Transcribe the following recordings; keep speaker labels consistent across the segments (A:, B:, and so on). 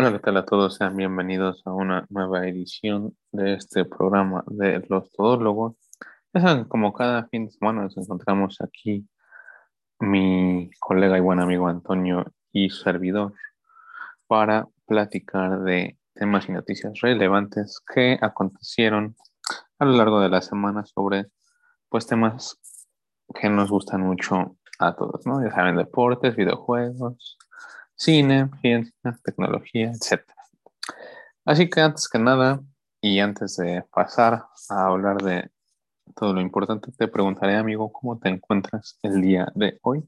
A: Hola, ¿qué tal a todos? Sean bienvenidos a una nueva edición de este programa de Los Todólogos. Ya como cada fin de semana nos encontramos aquí mi colega y buen amigo Antonio y servidor para platicar de temas y noticias relevantes que acontecieron a lo largo de la semana sobre pues temas que nos gustan mucho a todos, ¿no? Ya saben, deportes, videojuegos, cine, ciencia, tecnología, etc. Así que antes que nada, y antes de pasar a hablar de todo lo importante, te preguntaré, amigo, ¿cómo te encuentras el día de hoy?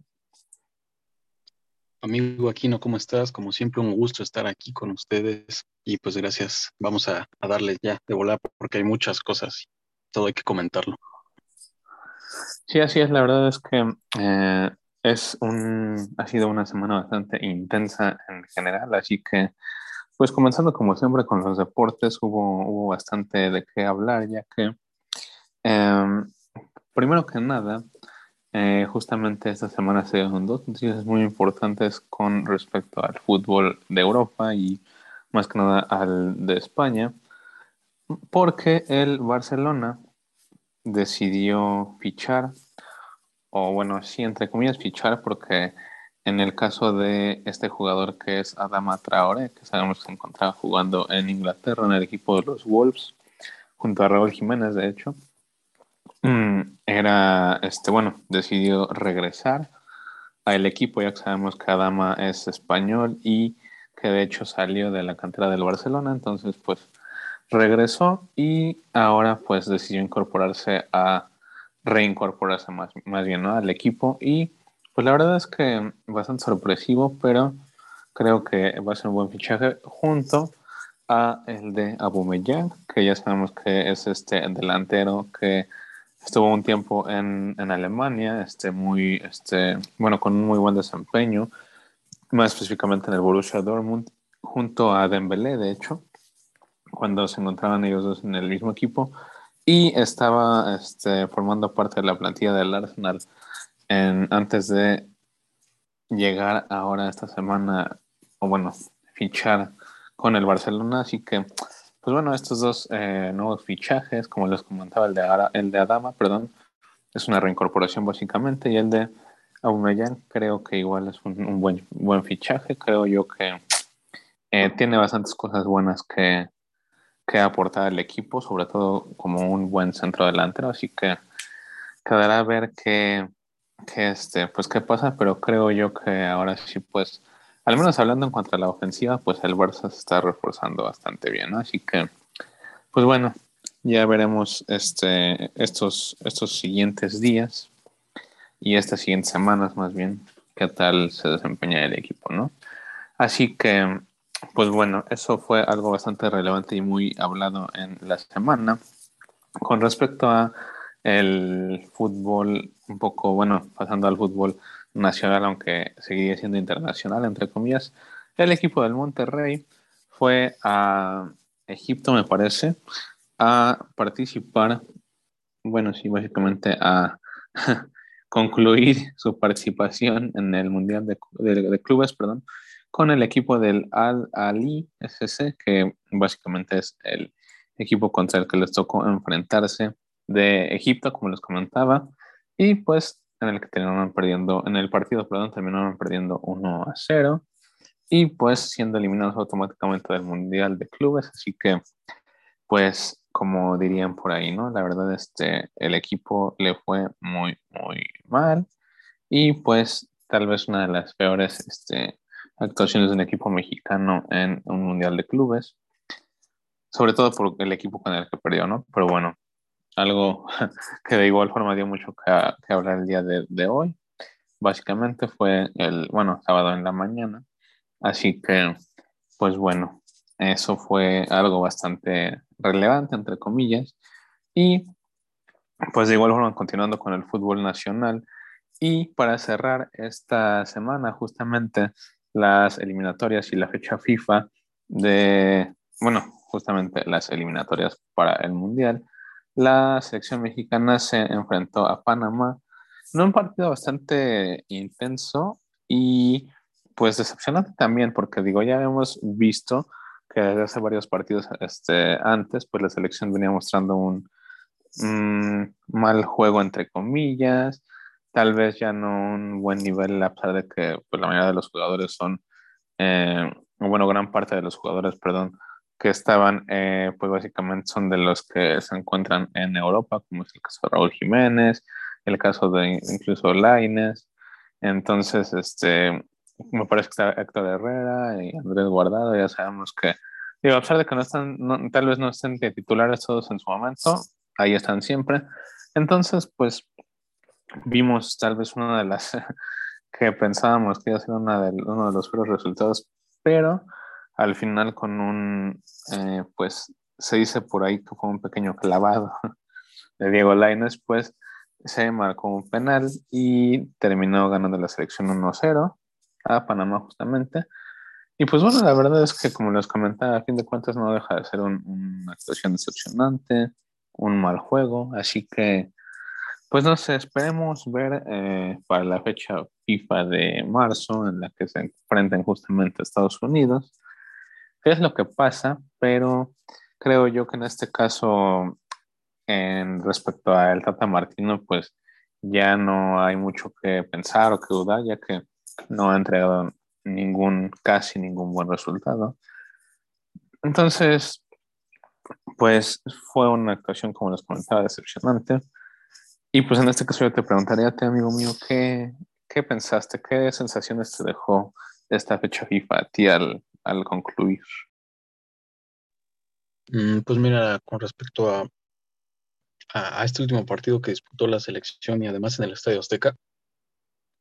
B: Amigo Aquino, ¿cómo estás? Como siempre, un gusto estar aquí con ustedes y pues gracias. Vamos a, darle ya de volar porque hay muchas cosas, todo hay que comentarlo.
A: Sí, así es, la verdad es que eh, es un, ha sido una semana bastante intensa en general, así que, pues comenzando como siempre con los deportes, hubo, hubo bastante de qué hablar, ya que, em, primero que nada, eh, justamente esta semana se dieron dos noticias muy importantes con respecto al fútbol de Europa y más que nada al de España, porque el Barcelona decidió fichar o bueno, sí, entre comillas, fichar, porque en el caso de este jugador que es Adama Traore, que sabemos que se encontraba jugando en Inglaterra en el equipo de los Wolves, junto a Raúl Jiménez, de hecho, mm, era, este, bueno, decidió regresar al equipo, ya que sabemos que Adama es español y que de hecho salió de la cantera del Barcelona, entonces pues regresó y ahora pues decidió incorporarse a reincorporarse más, más bien al equipo. Y pues la verdad es que bastante sorpresivo, pero creo que va a ser un buen fichaje junto a el de Aubameyang, que ya sabemos que es este delantero que estuvo un tiempo en, en Alemania, este muy, este, bueno, con un muy buen desempeño, más específicamente en el Borussia Dortmund, junto a Dembélé, de hecho, cuando se encontraban ellos dos en el mismo equipo, y estaba este, formando parte de la plantilla del Arsenal en, antes de llegar ahora esta semana, o bueno, fichar con el Barcelona. Así que, pues bueno, estos dos eh, nuevos fichajes, como les comentaba, el de, el de Adama, perdón, es una reincorporación básicamente, y el de Aubameyang creo que igual es un, buen, buen fichaje. Creo yo que eh, tiene bastantes cosas buenas que, que aportar al equipo, sobre todo como un buen centro delantero, así que quedará a ver qué, este, pues qué pasa, pero creo yo que ahora sí, pues, al menos hablando en cuanto a la ofensiva, pues el Barça se está reforzando bastante bien, Así que, pues bueno, ya veremos este, estos, estos siguientes días y estas siguientes semanas más bien qué tal se desempeña el equipo, ¿no? Así que pues bueno, eso fue algo bastante relevante y muy hablado en la semana. Con respecto a el fútbol, un poco, bueno, pasando al fútbol nacional, aunque seguiría siendo internacional, entre comillas, el equipo del Monterrey fue a Egipto, me parece, a participar, bueno, sí, básicamente a concluir su participación en el Mundial de, de Clubes, perdón, con el equipo del Al Ali SC, que básicamente es el equipo contra el que les tocó enfrentarse de Egipto, como les comentaba, y pues en el que terminaron perdiendo, en el partido, perdón, terminaron perdiendo 1 a 0 y pues siendo eliminados automáticamente del Mundial de Clubes, así que pues como dirían por ahí, ¿no? La verdad, este, el equipo le fue muy, muy mal y pues tal vez una de las peores este, actuaciones de un equipo mexicano en un mundial de clubes, sobre todo por el equipo con el que perdió, ¿no? Pero bueno, algo que de igual forma dio mucho que, hablar el día de, de, hoy. Básicamente fue el, bueno, sábado en la mañana. Así que, pues bueno, eso fue algo bastante relevante, entre comillas. Y pues de igual forma, continuando con el fútbol nacional. Y para cerrar esta semana, justamente las eliminatorias y la fecha FIFA de, bueno, justamente las eliminatorias para el Mundial, la selección mexicana se enfrentó a Panamá en un partido bastante intenso y pues decepcionante también, porque digo, ya hemos visto que desde hace varios partidos este, antes, pues la selección venía mostrando un mm, mal juego, entre comillas, tal vez ya no un buen nivel, a pesar de que pues, la mayoría de los jugadores son, eh, bueno, gran parte de los jugadores, perdón, que estaban, eh, pues básicamente son de los que se encuentran en Europa, como es el caso de Raúl Jiménez, el caso de incluso Laines. Entonces, este, me parece que está Héctor Herrera y Andrés Guardado, ya sabemos que, digo, a pesar de que no están, tal vez no estén titulares todos en su momento, ahí están siempre. Entonces, pues vimos tal vez una de las que pensábamos que iba a ser una de, uno de los peores resultados, pero al final con un, eh, pues se dice por ahí que fue un pequeño clavado de Diego Lainez, pues se marcó un penal y terminó ganando la selección 1-0 a Panamá justamente. Y pues bueno, la verdad es que como les comentaba, a fin de cuentas no deja de ser una actuación decepcionante, un mal juego, así que pues no sé, esperemos ver eh, para la fecha FIFA de marzo en la que se enfrenten justamente a Estados Unidos qué es lo que pasa, pero creo yo que en este caso, en respecto a el Tata Martino, pues ya no hay mucho que pensar o que dudar, ya que no ha entregado ningún, casi ningún buen resultado. Entonces, pues fue una actuación, como les comentaba, decepcionante. Y pues en este caso yo te preguntaría a ti, amigo mío, ¿qué, qué pensaste? ¿Qué sensaciones te dejó esta fecha FIFA a ti al, al concluir?
B: Mm, pues mira, con respecto a, a, este último partido que disputó la selección y además en el Estadio Azteca,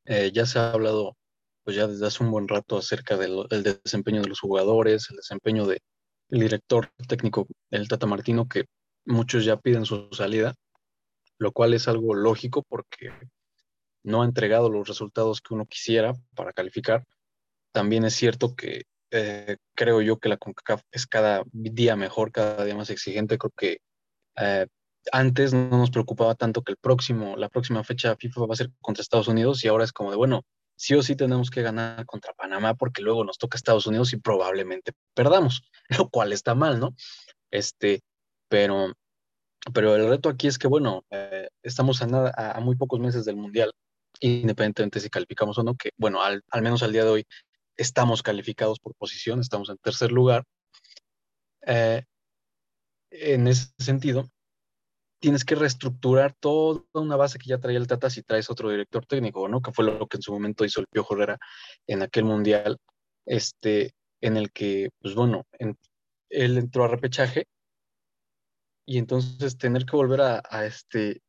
B: eh, ya se ha hablado pues ya desde hace un buen rato acerca del, desempeño de los jugadores, el desempeño del director técnico, el Tata Martino, que muchos ya piden su salida, lo cual es algo lógico porque no ha entregado los resultados que uno quisiera para calificar. También es cierto que eh, creo yo que la CONCACAF es cada día mejor, cada día más exigente. Creo que eh, antes no nos preocupaba tanto que el próximo, la próxima fecha FIFA va a ser contra Estados Unidos y ahora es como de, bueno, sí o sí tenemos que ganar contra Panamá porque luego nos toca Estados Unidos y probablemente perdamos, lo cual está mal, ¿no? Este, pero, pero el reto aquí es que, bueno, eh, estamos a, nada, a, muy pocos meses del Mundial, independientemente si calificamos o no, que, bueno, al, al menos al día de hoy estamos calificados por posición, estamos en tercer lugar. Eh, en ese sentido, tienes que reestructurar toda una base que ya traía el Tata si traes otro director técnico, ¿no? Que fue lo que en su momento hizo el Piojo Herrera en aquel mundial, este, en el que, pues bueno, él entró a repechaje y entonces tener que volver a, este,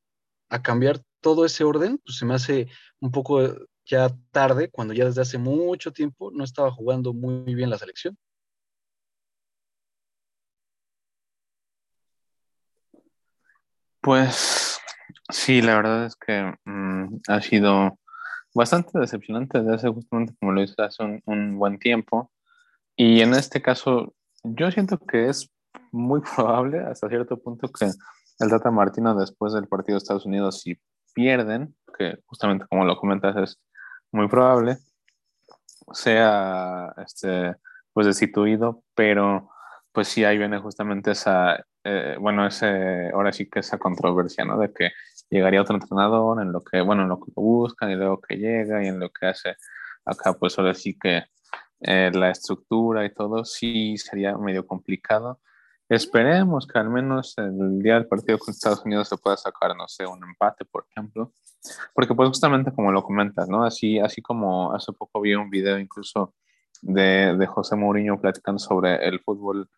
B: a cambiar todo ese orden, pues se me hace un poco ya tarde, cuando ya desde hace mucho tiempo no estaba jugando muy bien la selección.
A: Pues sí, la verdad es que mm, ha sido bastante decepcionante desde hace justamente, como lo hice hace un, buen tiempo. Y en este caso, yo siento que es muy probable hasta cierto punto que el Tata Martino después del partido de Estados Unidos, si pierden, que justamente como lo comentas es muy probable, sea este, pues destituido, pero pues sí ahí viene justamente esa, eh, bueno, ese, ahora sí que esa controversia, ¿no? De que llegaría otro entrenador en lo que, bueno, en lo que buscan y luego que llega y en lo que hace acá, pues ahora sí que eh, la estructura y todo sí sería medio complicado. Esperemos que al menos el día del partido con Estados Unidos se pueda sacar, no sé, un empate, por ejemplo. Porque pues justamente como lo comentas, ¿no? Así, así como hace poco vi un video incluso de, de José Mourinho platicando sobre el fútbol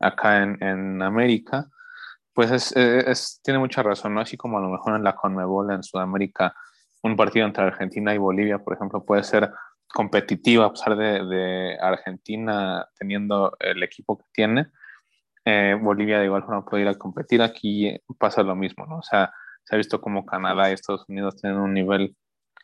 A: acá en, en América, pues es, es, tiene mucha razón, ¿no? Así como a lo mejor en la Conmebol en Sudamérica, un partido entre Argentina y Bolivia, por ejemplo, puede ser competitivo a pesar de, de Argentina teniendo el equipo que tiene eh, Bolivia de igual forma puede ir a competir. Aquí pasa lo mismo, ¿no? O sea, se ha visto como Canadá y Estados Unidos tienen un nivel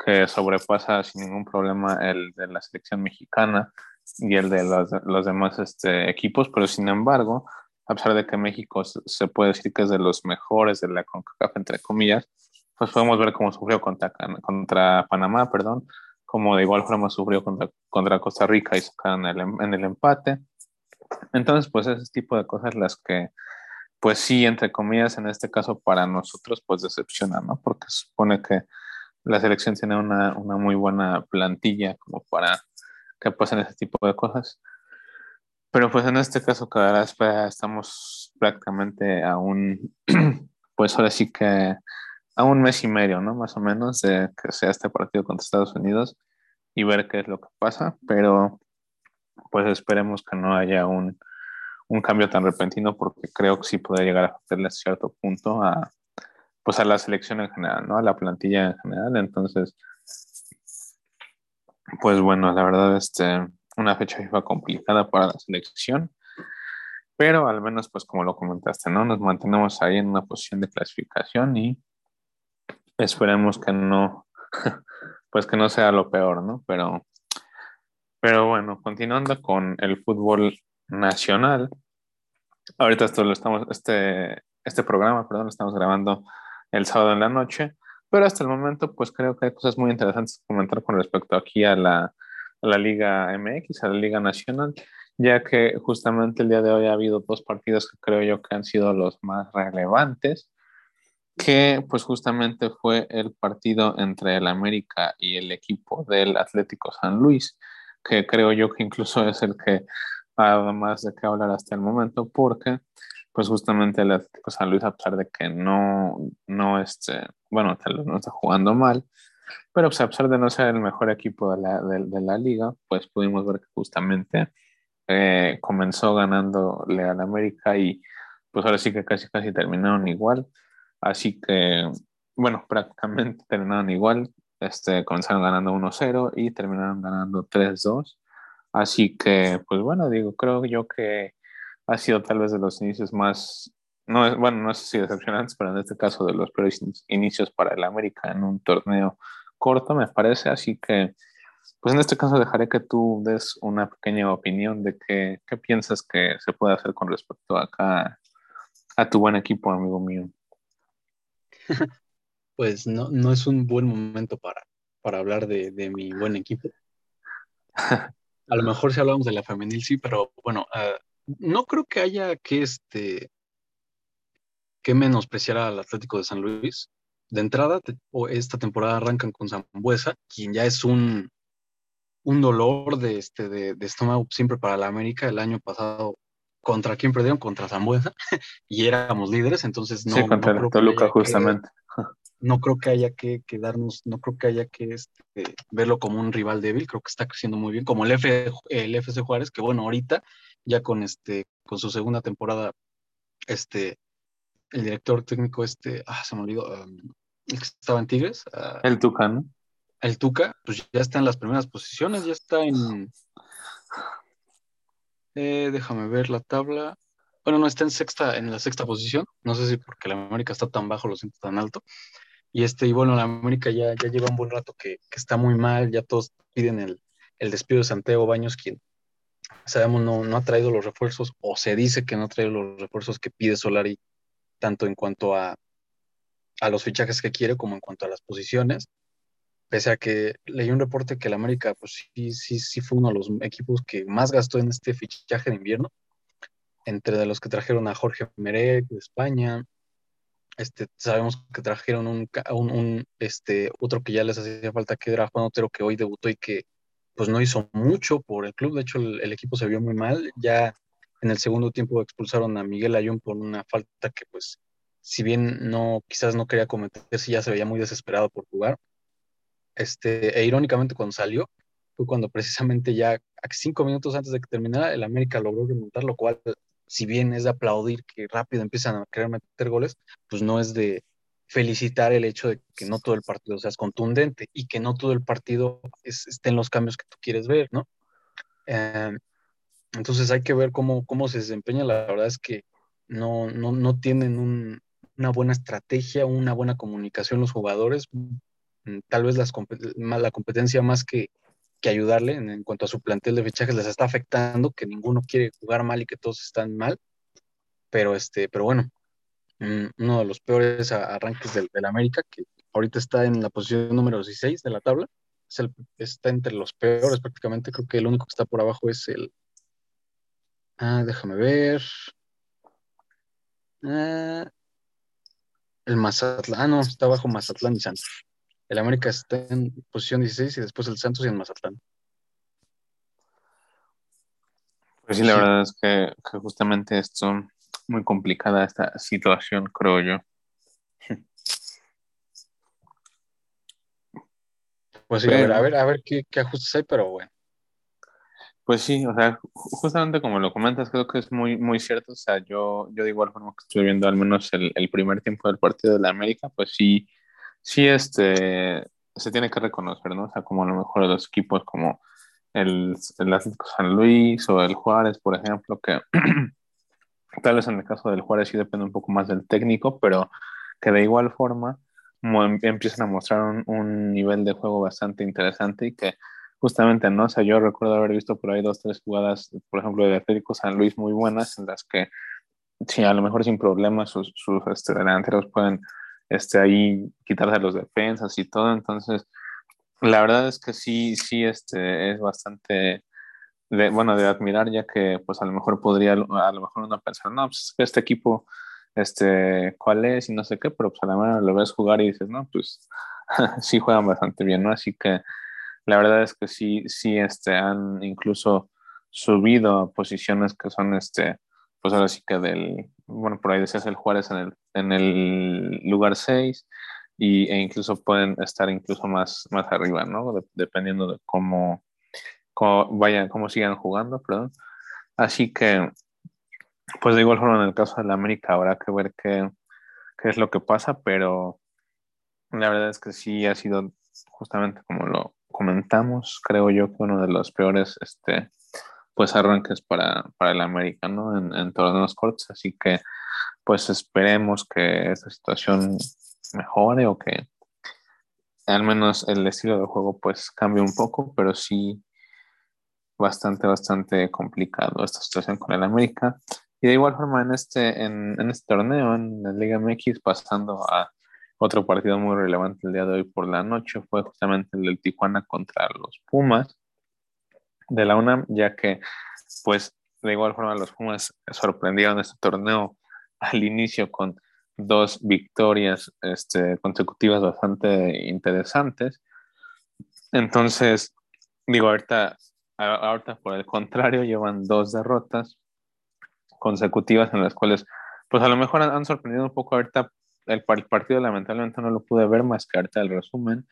A: que sobrepasa sin ningún problema el de la selección mexicana y el de los, los demás este, equipos, pero sin embargo, a pesar de que México se puede decir que es de los mejores de la CONCACAF, entre comillas, pues podemos ver cómo sufrió contra, contra Panamá, perdón, como de igual forma sufrió contra, contra Costa Rica y sacaron el, en el empate. Entonces, pues ese tipo de cosas las que, pues sí, entre comillas, en este caso para nosotros, pues decepcionan, ¿no? Porque supone que la selección tiene una, una muy buena plantilla como para que pasen ese tipo de cosas. Pero pues en este caso, cada vez estamos prácticamente a un, pues ahora sí que a un mes y medio, ¿no? Más o menos de que sea este partido contra Estados Unidos y ver qué es lo que pasa. Pero pues esperemos que no haya un, un cambio tan repentino porque creo que sí puede llegar a afectarle a cierto punto a, pues a la selección en general, ¿no? A la plantilla en general. Entonces, pues bueno, la verdad, este, una fecha FIFA complicada para la selección, pero al menos, pues como lo comentaste, ¿no? Nos mantenemos ahí en una posición de clasificación y esperemos que no, pues que no sea lo peor, ¿no? Pero, pero bueno, continuando con el fútbol nacional, ahorita esto lo estamos, este, este programa, perdón, lo estamos grabando el sábado en la noche, pero hasta el momento, pues creo que hay cosas muy interesantes que comentar con respecto aquí a la, a la Liga MX, a la Liga Nacional, ya que justamente el día de hoy ha habido dos partidos que creo yo que han sido los más relevantes, que pues justamente fue el partido entre el América y el equipo del Atlético San Luis, que creo yo que incluso es el que ha más de qué hablar hasta el momento, porque pues justamente el Atlético San Luis, a pesar de que no, no, este, bueno, tal vez no está jugando mal, pero pues, a pesar de no ser el mejor equipo de la, de, la liga, pues pudimos ver que justamente eh, comenzó ganándole al América y pues ahora sí que casi casi terminaron igual. Así que, bueno, prácticamente terminaron igual. Este, comenzaron ganando 1-0 y terminaron ganando 3-2. Así que, pues bueno, digo, creo yo que ha sido tal vez de los inicios más, no es, bueno, no sé si decepcionantes, pero en este caso de los peores inicios para el América en un torneo corto, me parece. Así que, pues en este caso dejaré que tú des una pequeña opinión de qué, qué piensas que se puede hacer con respecto acá a tu buen equipo, amigo mío.
B: Pues no, no es un buen momento para, para hablar de, de mi buen equipo. A lo mejor si hablamos de la femenil, sí, pero bueno, uh, no creo que haya que, este, que menospreciar al Atlético de San Luis. De entrada, esta temporada arrancan con Zambuesa, quien ya es un, un dolor de, este, de, estómago siempre para la América. El año pasado, ¿contra quién perdieron? Contra Zambuesa, y éramos líderes, entonces no.
A: Sí, contra no Toluca, justamente.
B: No creo que haya que, quedarnos, no creo que haya que este, verlo como un rival débil, creo que está creciendo muy bien, como el, F, el FC Juárez, que bueno, ahorita ya con este, con su segunda temporada, este, el director técnico, este, ah, se me olvidó, el que estaba en Tigres.
A: Ah, el Tuca, ¿no?
B: El Tuca, pues ya está en las primeras posiciones, ya está en. Eh, déjame ver la tabla. Bueno, no está en sexta, en la sexta posición. No sé si porque la América está tan bajo, lo siento tan alto. Y este, y bueno, la América ya, ya lleva un buen rato que, que está muy mal, ya todos piden el, el despido de Santiago Baños, quien sabemos no, no ha traído los refuerzos, o se dice que no ha traído los refuerzos que pide Solari, tanto en cuanto a, a los fichajes que quiere como en cuanto a las posiciones. Pese a que leí un reporte que el América, pues sí, sí, sí fue uno de los equipos que más gastó en este fichaje de invierno, entre los que trajeron a Jorge Merec de España, este, sabemos que trajeron un, este, otro que ya les hacía falta, que era Juan Otero, que hoy debutó y que pues no hizo mucho por el club, de hecho el, equipo se vio muy mal, ya en el segundo tiempo expulsaron a Miguel Ayun por una falta que pues si bien no quizás no quería cometer, sí ya se veía muy desesperado por jugar. Este, e irónicamente cuando salió fue cuando precisamente ya cinco minutos antes de que terminara el América logró remontar, lo cual si bien es de aplaudir que rápido empiezan a querer meter goles, pues no es de, felicitar el hecho de que no todo el partido sea contundente y que no todo el partido esté en los cambios que tú quieres ver, ¿no? Em, entonces hay que ver cómo, cómo se desempeña. La verdad es que no, no, no tienen una buena estrategia, una buena comunicación los jugadores. Mm, tal vez las, la competencia más que, que ayudarle en, cuanto a su plantel de fichajes les está afectando, que ninguno quiere jugar mal y que todos están mal. Pero, este, pero bueno, uno de los peores arranques del, América, que ahorita está en la posición número 16 de la tabla. está entre los peores prácticamente. Creo que el único que está por abajo es el. Ah, déjame ver. Ah, el Mazatlán, ah, no, está abajo Mazatlán y Santos. El América está en posición 16 y después el Santos y el Mazatlán.
A: Pues sí, la verdad es que, justamente esto, muy complicada esta situación, creo yo.
B: Pues sí, a ver, a ver, a ver qué, ajustes hay, pero bueno.
A: Pues sí, o sea, justamente como lo comentas, creo que es muy, muy cierto. O sea, yo, yo de igual forma que estoy viendo al menos el, el primer tiempo del partido de la América, pues sí, sí, este, se tiene que reconocer, ¿no? O sea, como a lo mejor los equipos como el, Atlético San Luis o el Juárez, por ejemplo, que tal vez en el caso del Juárez sí depende un poco más del técnico, pero que de igual forma empiezan a mostrar un, nivel de juego bastante interesante y que justamente, ¿no? O sea, yo recuerdo haber visto por ahí dos, tres jugadas, por ejemplo, de Atlético San Luis muy buenas, en las que, sí, a lo mejor sin problemas sus, sus este, delanteros pueden este, ahí quitarse los defensas y todo, entonces la verdad es que sí, sí, este, es bastante, bueno, de admirar, ya que pues a lo mejor podría, a lo mejor uno pensar, no, pues este equipo, este, ¿cuál es? Y no sé qué, pero pues a la mano lo ves jugar y dices, no, pues sí juegan bastante bien, ¿no? Así que la verdad es que sí, sí, este, han incluso subido a posiciones que son, este, pues ahora sí que del, bueno, por ahí decías el Juárez en el, en el lugar 6 y, e incluso pueden estar incluso más, más arriba, ¿no? dependiendo de cómo, cómo, vayan, cómo sigan jugando, perdón. Así que, pues de igual forma en el caso de la América habrá que ver qué, qué es lo que pasa, pero la verdad es que sí ha sido justamente como lo comentamos, creo yo que uno de los peores este, pues arranques para, para el América, ¿no? En, en torneos cortos, así que pues esperemos que esta situación mejore o que al menos el estilo de juego pues cambie un poco, pero sí bastante, bastante complicado esta situación con el América. Y de igual forma en este, en, en este torneo, en la Liga MX, pasando a otro partido muy relevante el día de hoy por la noche, fue justamente el del Tijuana contra los Pumas de la UNAM, ya que pues de igual forma los Pumas sorprendieron este torneo al inicio con dos victorias este, consecutivas bastante interesantes. Entonces, digo, ahorita, ahorita por el contrario, llevan dos derrotas consecutivas en las cuales, pues a lo mejor han, sorprendido un poco ahorita el, partido, lamentablemente no lo pude ver más que ahorita el resumen,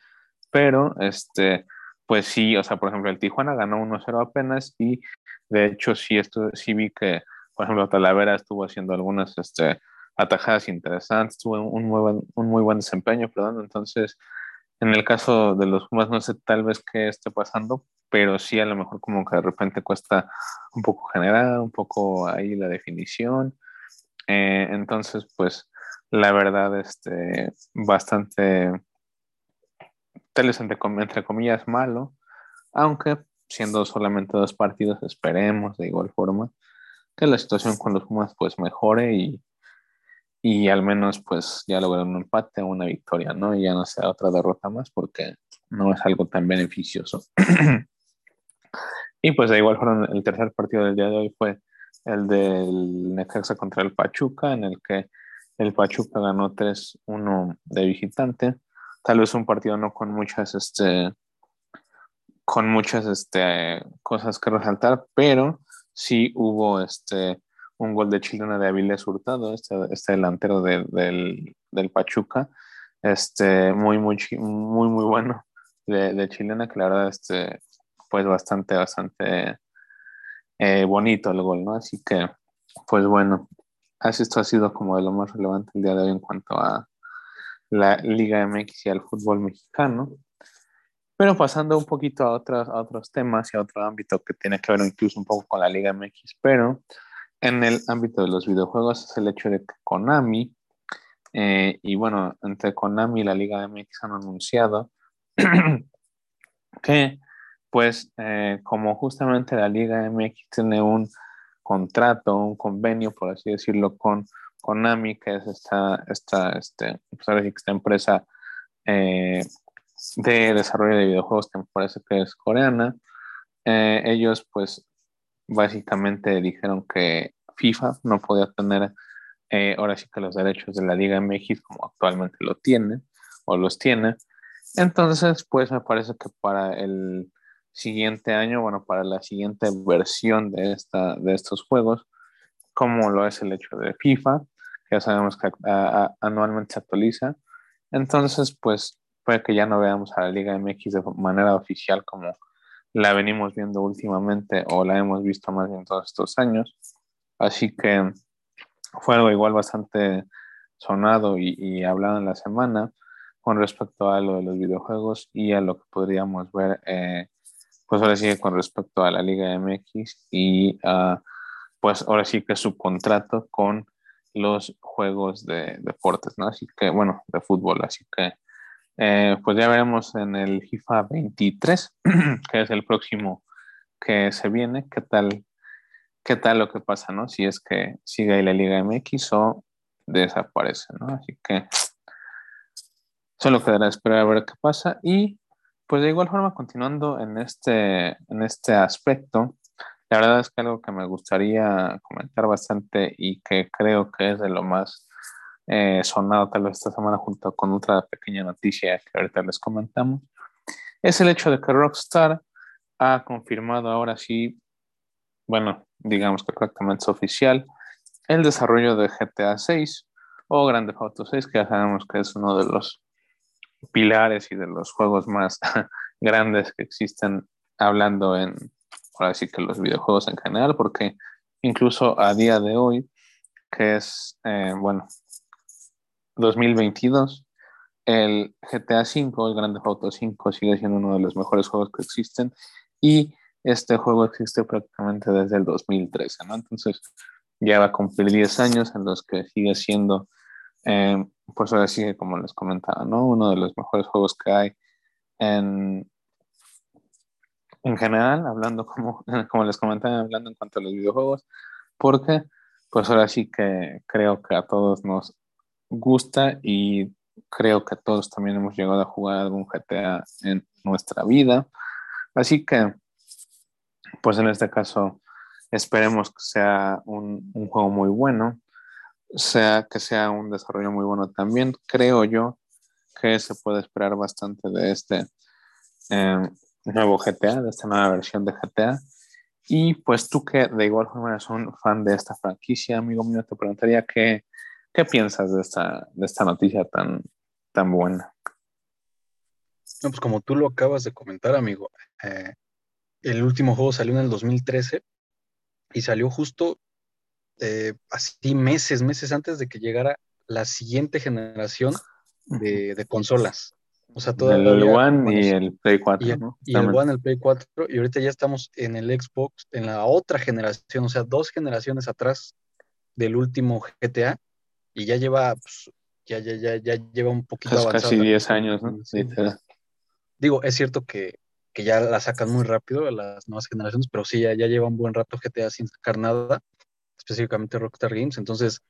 A: pero este, pues sí, o sea, por ejemplo, el Tijuana ganó 1-0 apenas y de hecho sí, esto, sí vi que, por ejemplo, Talavera estuvo haciendo algunas, este, atajadas interesantes, tuvo un muy buen, un muy buen desempeño, perdón. Entonces, en el caso de los Pumas, no sé tal vez qué esté pasando, pero sí a lo mejor como que de repente cuesta un poco generar, un poco ahí la definición. Eh, entonces, pues la verdad, este, bastante, tal vez entre, comillas, malo, aunque siendo solamente dos partidos, esperemos de igual forma que la situación con los Pumas pues mejore y, y al menos pues ya lograr un empate o una victoria, ¿no? Y ya no sea otra derrota más porque no es algo tan beneficioso. y pues de igual forma el tercer partido del día de hoy fue el del Necaxa contra el Pachuca, en el que el Pachuca ganó 3-1 de visitante. Tal vez un partido no con muchas, este, con muchas este, cosas que resaltar, pero sí hubo este, un gol de chilena de Avilés Hurtado, este, este delantero del, del, Pachuca, este, muy, muy, muy, muy bueno de, de, chilena, que la verdad, este, pues bastante, bastante eh, bonito el gol, ¿no? Así que, pues bueno, así esto ha sido como de lo más relevante el día de hoy en cuanto a la Liga MX y al fútbol mexicano. Pero pasando un poquito a otros, a otros temas y a otro ámbito que tiene que ver incluso un poco con la Liga MX, pero en el ámbito de los videojuegos es el hecho de que Konami, eh, y bueno, entre Konami y la Liga MX han anunciado que, pues, eh, como justamente la Liga MX tiene un contrato, un convenio, por así decirlo, con Konami, que es esta, esta, este, pues esta empresa eh, de desarrollo de videojuegos que me parece que es coreana. Eh, ellos pues básicamente dijeron que FIFA no podía tener eh, ahora sí que los derechos de la Liga MX como actualmente lo tiene o los tiene. Entonces pues me parece que para el siguiente año, bueno, para la siguiente versión de, esta, de estos juegos, como lo es el hecho de FIFA, ya sabemos que anualmente se actualiza, entonces pues puede que ya no veamos a la Liga MX de manera oficial como la venimos viendo últimamente o la hemos visto más bien todos estos años. Así que fue algo igual bastante sonado y, hablado en la semana con respecto a lo de los videojuegos y a lo que podríamos ver, eh, pues ahora sí con respecto a la Liga MX y pues ahora sí que su contrato con los juegos de deportes, ¿no? Así que, bueno, de fútbol, así que eh, pues ya veremos en el FIFA 23, que es el próximo que se viene, qué tal, qué tal lo que pasa, ¿no? Si es que sigue ahí la Liga MX o desaparece, ¿no? Así que solo quedará esperar a ver qué pasa y pues de igual forma continuando en este, en este aspecto, la verdad es que algo que me gustaría comentar bastante y que creo que es de lo más eh, sonado tal vez esta semana junto con otra pequeña noticia que ahorita les comentamos, es el hecho de que Rockstar ha confirmado ahora sí, bueno, digamos que prácticamente es oficial, el desarrollo de GTA 6 o Grande Auto 6, que ya sabemos que es uno de los pilares y de los juegos más grandes que existen hablando en, ahora sí que los videojuegos en general, porque incluso a día de hoy, que es, eh, bueno, 2022, el GTA V, el Grande Auto 5, sigue siendo uno de los mejores juegos que existen y este juego existe prácticamente desde el 2013, ¿no? Entonces ya va a cumplir 10 años en los que sigue siendo, eh, pues ahora sigue como les comentaba, ¿no? Uno de los mejores juegos que hay en, en general, hablando como, como les comentaba, hablando en cuanto a los videojuegos, porque pues ahora sí que creo que a todos nos gusta y creo que todos también hemos llegado a jugar algún GTA en nuestra vida. Así que, pues en este caso, esperemos que sea un, juego muy bueno, sea que sea un desarrollo muy bueno también. Creo yo que se puede esperar bastante de este em, nuevo GTA, de esta nueva versión de GTA. Y pues tú que de igual forma eres un fan de esta franquicia, amigo mío, te preguntaría qué, ¿Qué piensas de esta, de esta noticia tan, tan buena?
B: No, pues como tú lo acabas de comentar, amigo, eh, el último juego salió en el 2013 y salió justo eh, así meses, meses antes de que llegara la siguiente generación de, consolas. O sea, todavía,
A: el One y el Play 4.
B: Y,
A: ¿no?
B: y el One, el Play 4, y ahorita ya estamos en el Xbox, en la otra generación, o sea, dos generaciones atrás del último GTA, y ya lleva, pues, ya, ya, ya, ya lleva un poquito
A: avanzado. Casi 10 años, ¿no? Sí,
B: Digo, es cierto que, que, ya la sacan muy rápido las nuevas generaciones, pero sí, ya, ya lleva un buen rato GTA sin sacar nada, específicamente Rockstar Games. Entonces,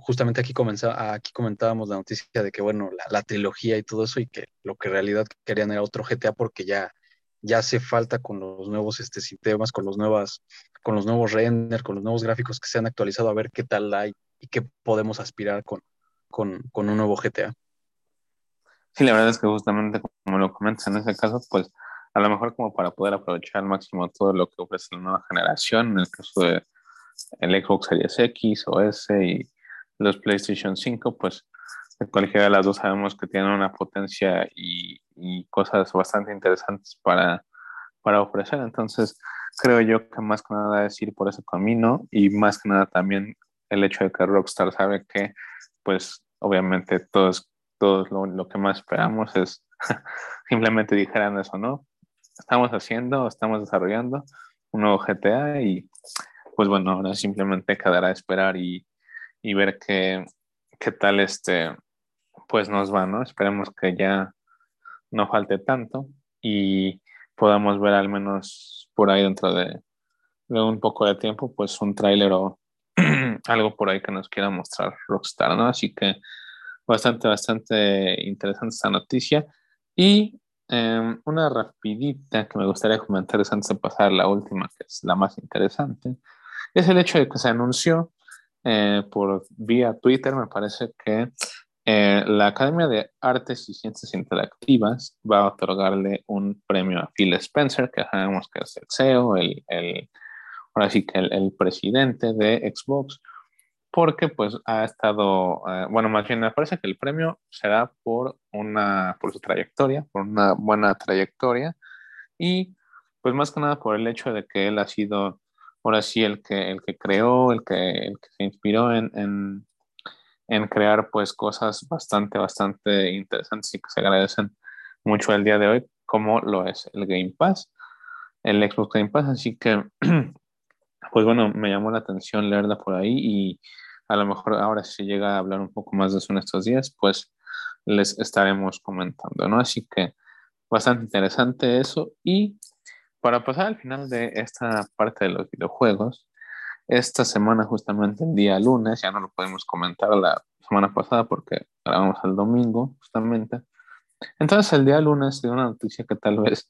B: justamente aquí, comenzaba, aquí comentábamos la noticia de que, bueno, la, trilogía y todo eso, y que lo que en realidad querían era otro GTA porque ya, ya hace falta con los nuevos este, sistemas, con los, nuevas, con los nuevos render, con los nuevos gráficos que se han actualizado, a ver qué tal hay y qué podemos aspirar con, con, con un nuevo GTA.
A: Sí, la verdad es que justamente como lo comentas en ese caso, pues a lo mejor como para poder aprovechar al máximo todo lo que ofrece la nueva generación, en el caso de el Xbox Series X o S y los PlayStation 5, pues de cualquiera de las dos sabemos que tienen una potencia y, y cosas bastante interesantes para, para ofrecer. Entonces, creo yo que más que nada es ir por ese camino y más que nada también el hecho de que Rockstar sabe que, pues, obviamente todos, todos lo, que más esperamos es simplemente dijeran eso, ¿no? Estamos haciendo, estamos desarrollando un nuevo GTA y, pues bueno, ahora simplemente quedará a esperar y, y ver qué, qué tal este, pues nos va, ¿no? Esperemos que ya no falte tanto y podamos ver al menos por ahí dentro de, de un poco de tiempo, pues un tráiler o, algo por ahí que nos quiera mostrar Rockstar, ¿no? Así que bastante, bastante interesante esta noticia. Y em, una rapidita que me gustaría comentar antes de pasar a la última, que es la más interesante, es el hecho de que se anunció eh, por vía Twitter, me parece que eh, la Academia de Artes y Ciencias Interactivas va a otorgarle un premio a Phil Spencer, que sabemos que es el CEO, el, el ahora sí que el, presidente de Xbox, porque pues ha estado, eh, bueno, más bien me parece que el premio será por una, por su trayectoria, por una buena trayectoria y pues más que nada por el hecho de que él ha sido ahora sí el que, el que creó, el que, el que se inspiró en, en en crear pues cosas bastante, bastante interesantes y que se agradecen mucho el día de hoy, como lo es el Game Pass, el Xbox Game Pass. Así que, pues bueno, me llamó la atención leerla por ahí y a lo mejor ahora si llega a hablar un poco más de eso en estos días, pues les estaremos comentando, ¿no? Así que bastante interesante eso. Y para pasar al final de esta parte de los videojuegos, esta semana, justamente el día lunes, ya no lo podemos comentar la semana pasada porque grabamos el domingo, justamente. Entonces, el día lunes dio una noticia que tal vez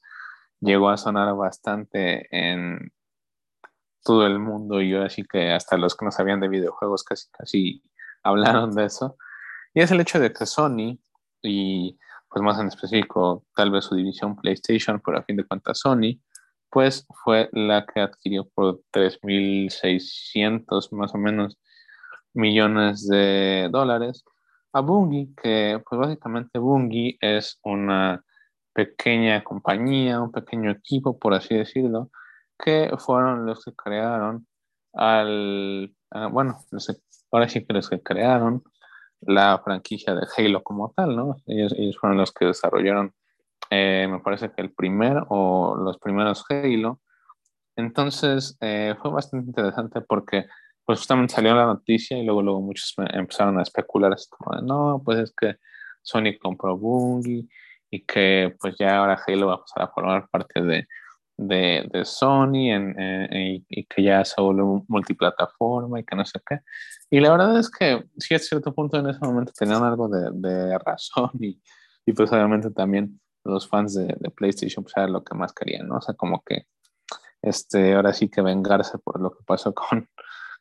A: llegó a sonar bastante en todo el mundo y yo así que hasta los que no sabían de videojuegos casi, casi hablaron de eso. Y es el hecho de que Sony y pues más en específico tal vez su división PlayStation, pero a fin de cuentas Sony, pues fue la que adquirió por 3.600 más o menos millones de dólares a Bungie, que pues básicamente Bungie es una pequeña compañía, un pequeño equipo, por así decirlo, que fueron los que crearon al, ah, bueno, ahora sí que los que crearon la franquicia de Halo como tal, ¿no? Ellos, ellos fueron los que desarrollaron eh, me parece que el primer o los primeros Halo. Entonces eh, fue bastante interesante porque pues justamente salió la noticia y luego, luego muchos empezaron a especular así como no, pues es que Sony compró Bungie y que pues ya ahora Halo va a pasar a formar parte de, de, de Sony en, y que ya se vuelve multiplataforma y que no sé qué. Y la verdad es que sí, a cierto punto en ese momento tenían algo de, de razón y, y pues obviamente también los fans de, PlayStation pues era lo que más querían, ¿no? O sea, como que este, ahora sí que vengarse por lo que pasó con,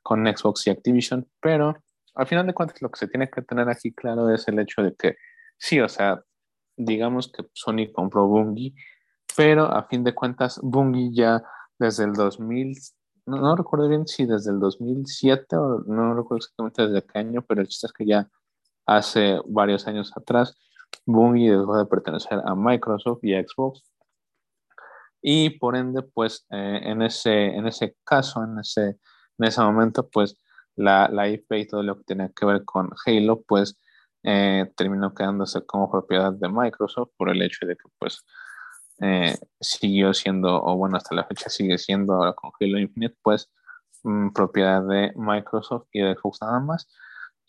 A: con Xbox y Activision, pero al final de cuentas lo que se tiene que tener aquí claro es el hecho de que sí, o sea, digamos que Sony compró Bungie, pero a fin de cuentas Bungie ya desde el 2000, no, recuerdo bien si desde el 2007 o no recuerdo exactamente desde qué año, pero el chiste es que ya hace varios años atrás Bungie dejó de pertenecer a Microsoft y Xbox. Y por ende, pues eh, en, ese, en ese caso, en ese, en ese momento, pues la, la IP y todo lo que tenía que ver con Halo, pues eh, terminó quedándose como propiedad de Microsoft por el hecho de que pues eh, siguió siendo, o bueno, hasta la fecha sigue siendo ahora con Halo Infinite, pues mm, propiedad de Microsoft y de Xbox nada más.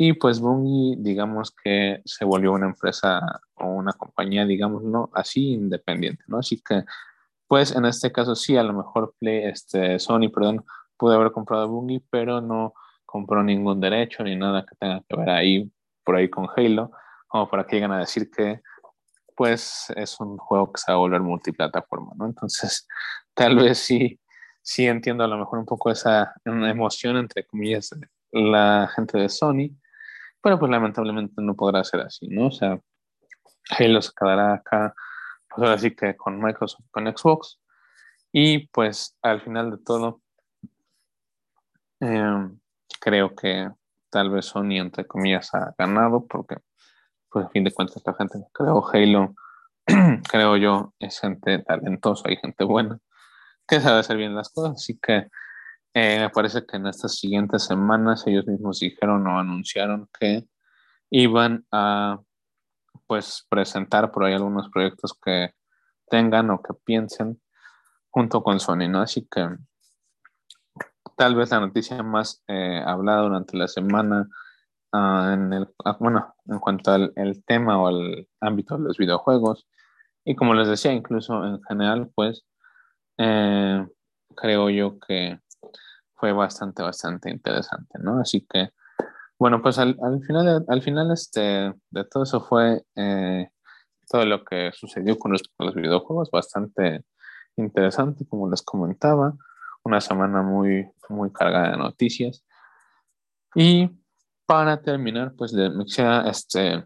A: Y pues Bungie, digamos que se volvió una empresa o una compañía, digámoslo así, independiente, ¿no? Así que, pues en este caso sí, a lo mejor Play, este, Sony, perdón, pudo haber comprado Bungie, pero no compró ningún derecho ni nada que tenga que ver ahí, por ahí con Halo, como para que lleguen a decir que, pues, es un juego que se va a volver multiplataforma, ¿no? Entonces, tal vez sí, sí entiendo a lo mejor un poco esa emoción, entre comillas, de la gente de Sony, pero pues lamentablemente no podrá ser así, ¿no? O sea, Halo se quedará acá, pues ahora sí que con Microsoft, con Xbox. Y pues al final de todo, em, creo que tal vez Sony, entre comillas, ha ganado, porque pues a fin de cuentas la gente creo Halo, creo yo, es gente talentosa y gente buena, que sabe hacer bien las cosas, así que eh, me parece que en estas siguientes semanas ellos mismos dijeron o anunciaron que iban a pues presentar por ahí algunos proyectos que tengan o que piensen junto con Sony, ¿no? Así que tal vez la noticia más eh, hablada durante la semana ah, en el, ah, bueno, en cuanto al el tema o al ámbito de los videojuegos y como les decía, incluso en general, pues eh, creo yo que fue bastante, bastante interesante, ¿no? Así que, Bueno, pues al, final, al final este, de todo eso fue eh, todo lo que sucedió con los, los, videojuegos, bastante interesante, como les comentaba, una semana muy, muy cargada de noticias. Y para terminar, pues de, este,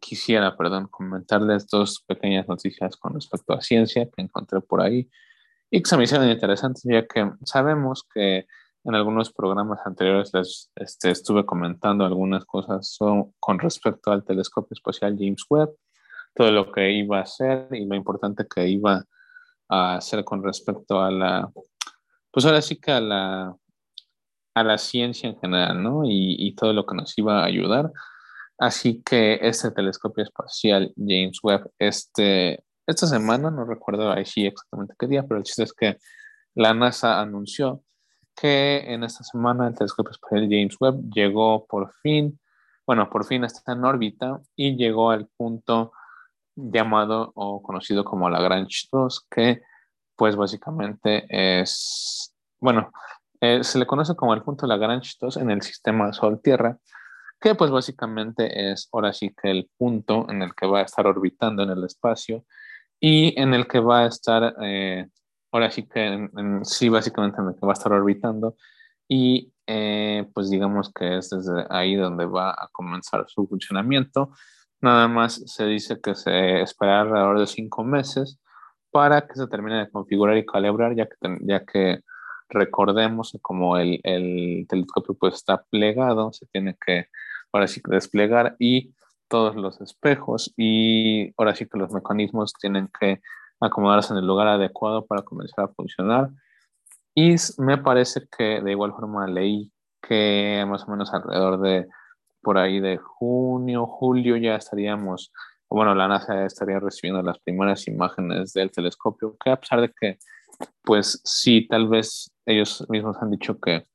A: quisiera, perdón, comentarles dos pequeñas noticias con respecto a ciencia que encontré por ahí y que se me hicieron interesantes, ya que sabemos que en algunos programas anteriores les este, estuve comentando algunas cosas con respecto al telescopio espacial James Webb, todo lo que iba a hacer y lo importante que iba a hacer con respecto a la, pues ahora sí que a la a la ciencia en general, ¿no? Y, todo lo que nos iba a ayudar. Así que este telescopio espacial James Webb, este, esta semana, no recuerdo ahí sí exactamente qué día, pero el chiste es que la NASA anunció que en esta semana el telescopio espacial James Webb llegó por fin, bueno, por fin está en órbita y llegó al punto llamado o conocido como Lagrange 2, que pues básicamente es, bueno, eh, se le conoce como el punto Lagrange 2 en el sistema Sol-Tierra, que pues básicamente es ahora sí que el punto en el que va a estar orbitando en el espacio y en el que va a estar, eh, ahora sí que sí, básicamente en el que va a estar orbitando y eh, pues digamos que es desde ahí donde va a comenzar su funcionamiento. Nada más se dice que se espera alrededor de cinco meses para que se termine de configurar y calibrar, ya que, ya que recordemos como el, el, telescopio pues está plegado, se tiene que ahora sí que desplegar y todos los espejos y ahora sí que los mecanismos tienen que acomodarse en el lugar adecuado para comenzar a funcionar. Y me parece que de igual forma leí que más o menos alrededor de por ahí de junio, julio ya estaríamos, bueno, la NASA estaría recibiendo las primeras imágenes del telescopio, que a pesar de que pues sí, tal vez ellos mismos han dicho que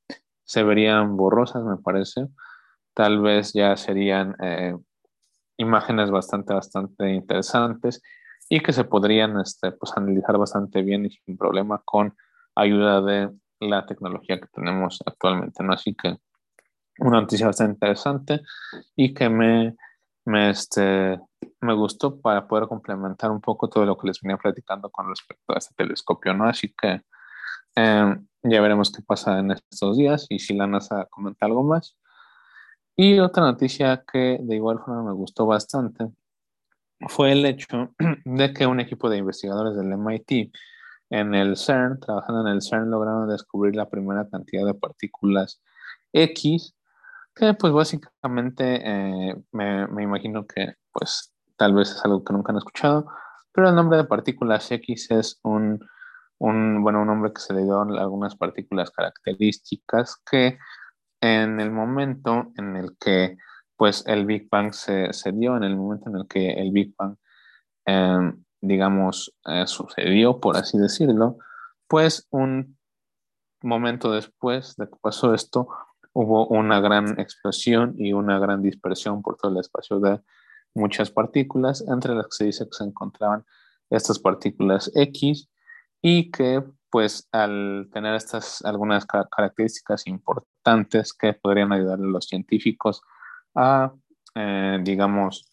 A: se verían borrosas, me parece. Tal vez ya serían eh, imágenes bastante, bastante interesantes y que se podrían este, pues, analizar bastante bien y sin problema con ayuda de la tecnología que tenemos actualmente. ¿no? Así que una noticia bastante interesante y que me, me, este, me gustó para poder complementar un poco todo lo que les venía platicando con respecto a este telescopio, ¿no? Así que em, ya veremos qué pasa en estos días y si la NASA comenta algo más. Y otra noticia que de igual forma me gustó bastante fue el hecho de que un equipo de investigadores del MIT en el CERN, trabajando en el CERN, lograron descubrir la primera cantidad de partículas X, que pues básicamente eh, me, me, imagino que pues tal vez es algo que nunca han escuchado, pero el nombre de partículas X es un, un bueno, un nombre que se le dio a algunas partículas características que en el momento en el que pues el Big Bang se, se dio, en el momento en el que el Big Bang, em, digamos, eh, sucedió, por así decirlo, pues un momento después de que pasó esto, hubo una gran explosión y una gran dispersión por todo el espacio de muchas partículas, entre las que se dice que se encontraban estas partículas X y que pues al tener estas algunas características importantes que podrían ayudar a los científicos a, eh, digamos,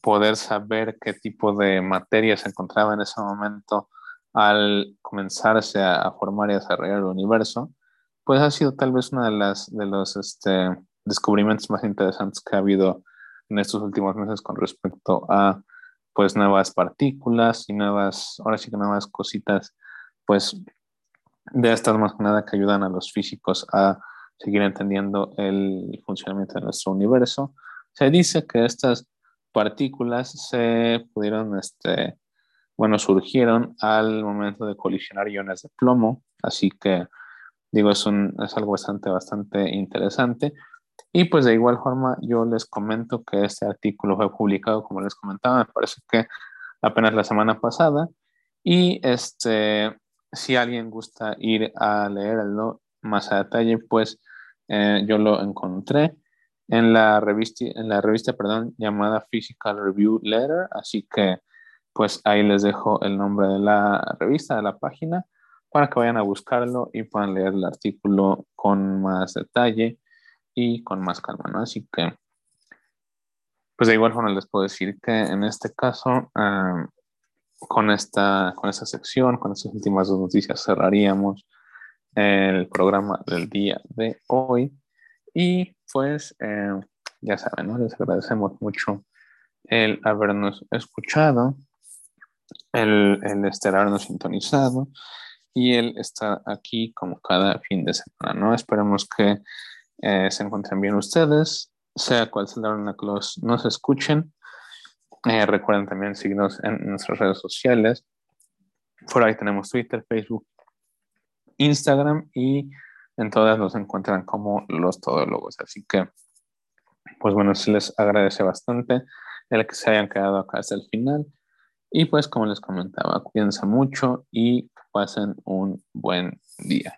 A: poder saber qué tipo de materia se encontraba en ese momento al comenzarse a, formar y desarrollar el universo, pues ha sido tal vez uno de, las, de los este, descubrimientos más interesantes que ha habido en estos últimos meses con respecto a pues nuevas partículas y nuevas, ahora sí que nuevas cositas, pues de estas más que nada que ayudan a los físicos a seguir entendiendo el funcionamiento de nuestro universo. Se dice que estas partículas se pudieron, este, bueno, surgieron al momento de colisionar iones de plomo, así que digo, es, un, es algo bastante, bastante interesante. Y pues de igual forma yo les comento que este artículo fue publicado, como les comentaba, me parece que apenas la semana pasada. Y este, si alguien gusta ir a leerlo más a detalle, pues eh, yo lo encontré en la revista, en la revista perdón, llamada Physical Review Letter. Así que pues ahí les dejo el nombre de la revista, de la página, para que vayan a buscarlo y puedan leer el artículo con más detalle y con más calma, ¿no? Así que, pues de igual forma les puedo decir que en este caso, ah, con, esta, con esta sección, con estas últimas dos noticias, cerraríamos el programa del día de hoy. Y pues, eh, ya saben, ¿no? les agradecemos mucho el habernos escuchado, el, el estar sintonizado y el estar aquí como cada fin de semana, ¿no? Esperemos que eh, se encuentren bien ustedes, sea cual sea la hora en la que los, nos escuchen. Eh, recuerden también seguirnos en nuestras redes sociales. Por ahí tenemos Twitter, Facebook, Instagram y en todas nos encuentran como los todólogos. Así que, pues bueno, se les agradece bastante el que se hayan quedado acá hasta el final. Y pues como les comentaba, cuídense mucho y pasen un buen día.